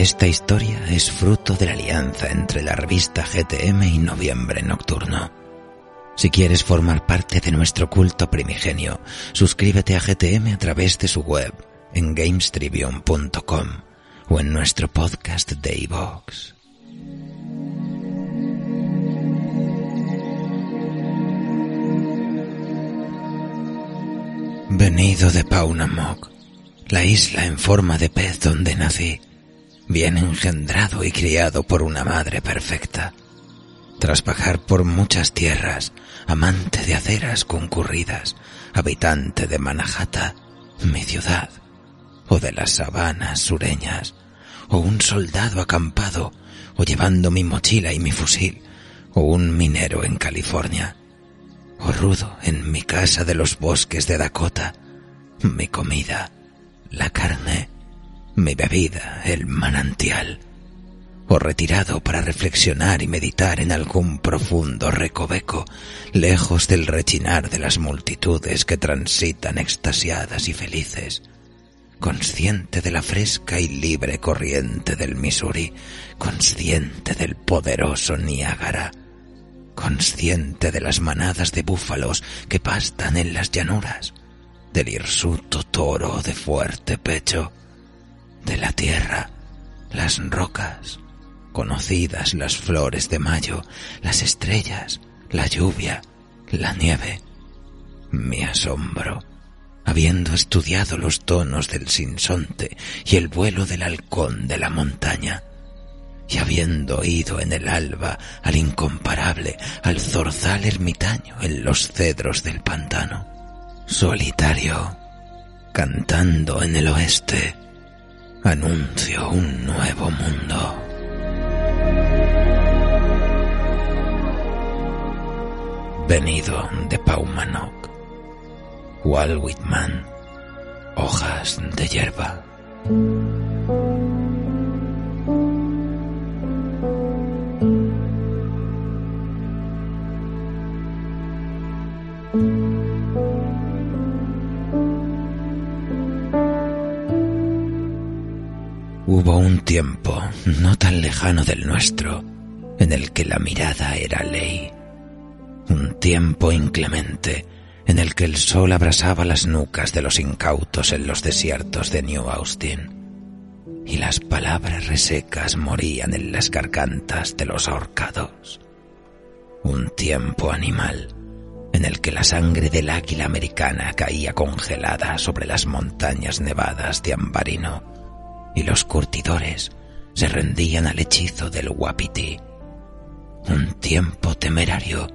Esta historia es fruto de la alianza entre la revista GTM y Noviembre Nocturno. Si quieres formar parte de nuestro culto primigenio, suscríbete a GTM a través de su web en gamestribune.com o en nuestro podcast de iVox. Venido de Paunamok, la isla en forma de pez donde nací, bien engendrado y criado por una madre perfecta. Tras bajar por muchas tierras, amante de aceras concurridas, habitante de Manajata, mi ciudad, o de las sabanas sureñas, o un soldado acampado, o llevando mi mochila y mi fusil, o un minero en California, o rudo en mi casa de los bosques de Dakota, mi comida, la carne, mi bebida, el manantial, o retirado para reflexionar y meditar en algún profundo recoveco, lejos del rechinar de las multitudes que transitan extasiadas y felices, consciente de la fresca y libre corriente del Missouri, consciente del poderoso Niágara, consciente de las manadas de búfalos que pastan en las llanuras, del hirsuto toro de fuerte pecho, de la tierra, las rocas, conocidas las flores de mayo, las estrellas, la lluvia, la nieve, mi asombro, habiendo estudiado los tonos del sinsonte y el vuelo del halcón de la montaña, y habiendo oído en el alba al incomparable, al zorzal ermitaño en los cedros del pantano, solitario, cantando en el oeste, anuncio un nuevo mundo. Venido de Paumanok, Walt Whitman, hojas de hierba. Hubo un tiempo, no tan lejano del nuestro, en el que la mirada era ley. Un tiempo inclemente, en el que el sol abrasaba las nucas de los incautos en los desiertos de New Austin, y las palabras resecas morían en las gargantas de los ahorcados. Un tiempo animal, en el que la sangre del águila americana caía congelada sobre las montañas nevadas de Ambarino y los curtidores se rendían al hechizo del Wapiti. Un tiempo temerario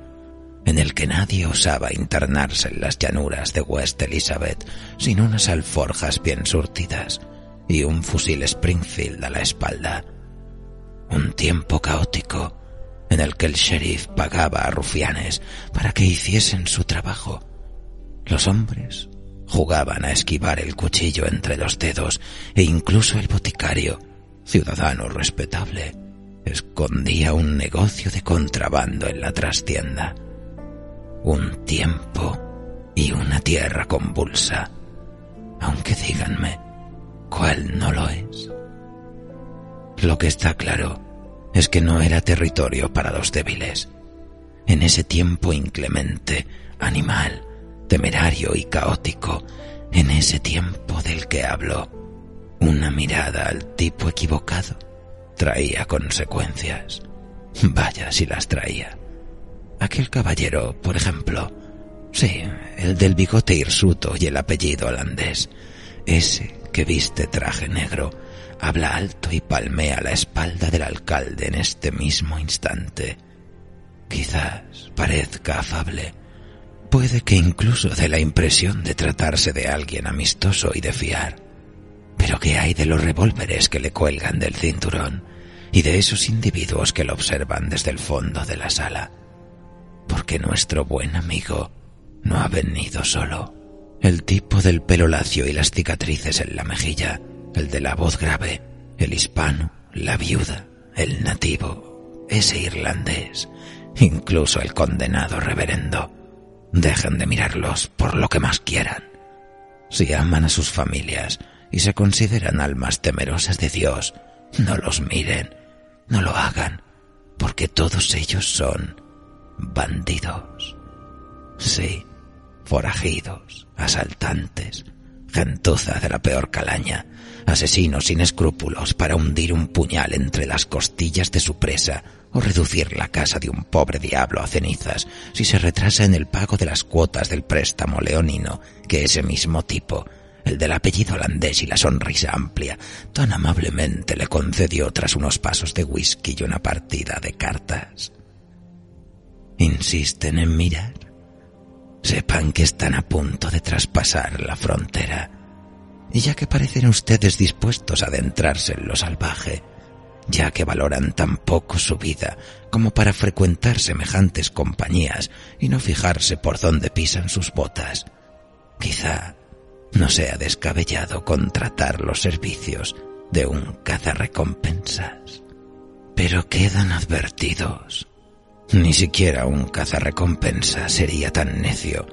en el que nadie osaba internarse en las llanuras de West Elizabeth sin unas alforjas bien surtidas y un fusil Springfield a la espalda. Un tiempo caótico en el que el sheriff pagaba a rufianes para que hiciesen su trabajo. Los hombres jugaban a esquivar el cuchillo entre los dedos e incluso el boticario, ciudadano respetable, escondía un negocio de contrabando en la trastienda. Un tiempo y una tierra convulsa, aunque díganme, ¿cuál no lo es? Lo que está claro es que no era territorio para los débiles. En ese tiempo inclemente, animal, temerario y caótico, en ese tiempo del que hablo, una mirada al tipo equivocado traía consecuencias. Vaya si las traía. Aquel caballero, por ejemplo, sí, el del bigote hirsuto y el apellido holandés, ese que viste traje negro, habla alto y palmea la espalda del alcalde en este mismo instante. Quizás parezca afable, Puede que incluso dé la impresión de tratarse de alguien amistoso y de fiar. Pero ¿qué hay de los revólveres que le cuelgan del cinturón y de esos individuos que lo observan desde el fondo de la sala. Porque nuestro buen amigo no ha venido solo. El tipo del pelo lacio y las cicatrices en la mejilla, el de la voz grave, el hispano, la viuda, el nativo, ese irlandés, incluso el condenado reverendo. Dejen de mirarlos por lo que más quieran. Si aman a sus familias y se consideran almas temerosas de Dios, no los miren, no lo hagan, porque todos ellos son bandidos. Sí, forajidos, asaltantes, gentuza de la peor calaña, asesinos sin escrúpulos para hundir un puñal entre las costillas de su presa o reducir la casa de un pobre diablo a cenizas si se retrasa en el pago de las cuotas del préstamo leonino que ese mismo tipo, el del apellido holandés y la sonrisa amplia, tan amablemente le concedió tras unos pasos de whisky y una partida de cartas. Insisten en mirar. Sepan que están a punto de traspasar la frontera. Y ya que parecen ustedes dispuestos a adentrarse en lo salvaje, ya que valoran tan poco su vida como para frecuentar semejantes compañías y no fijarse por dónde pisan sus botas, quizá no sea descabellado contratar los servicios de un cazarrecompensas. Pero quedan advertidos. Ni siquiera un cazarrecompensa sería tan necio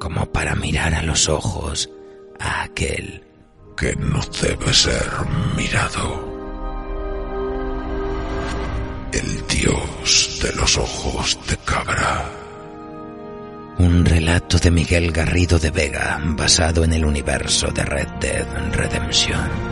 como para mirar a los ojos a aquel que no debe ser mirado. El dios de los ojos de cabra. Un relato de Miguel Garrido de Vega basado en el universo de Red Dead Redemption.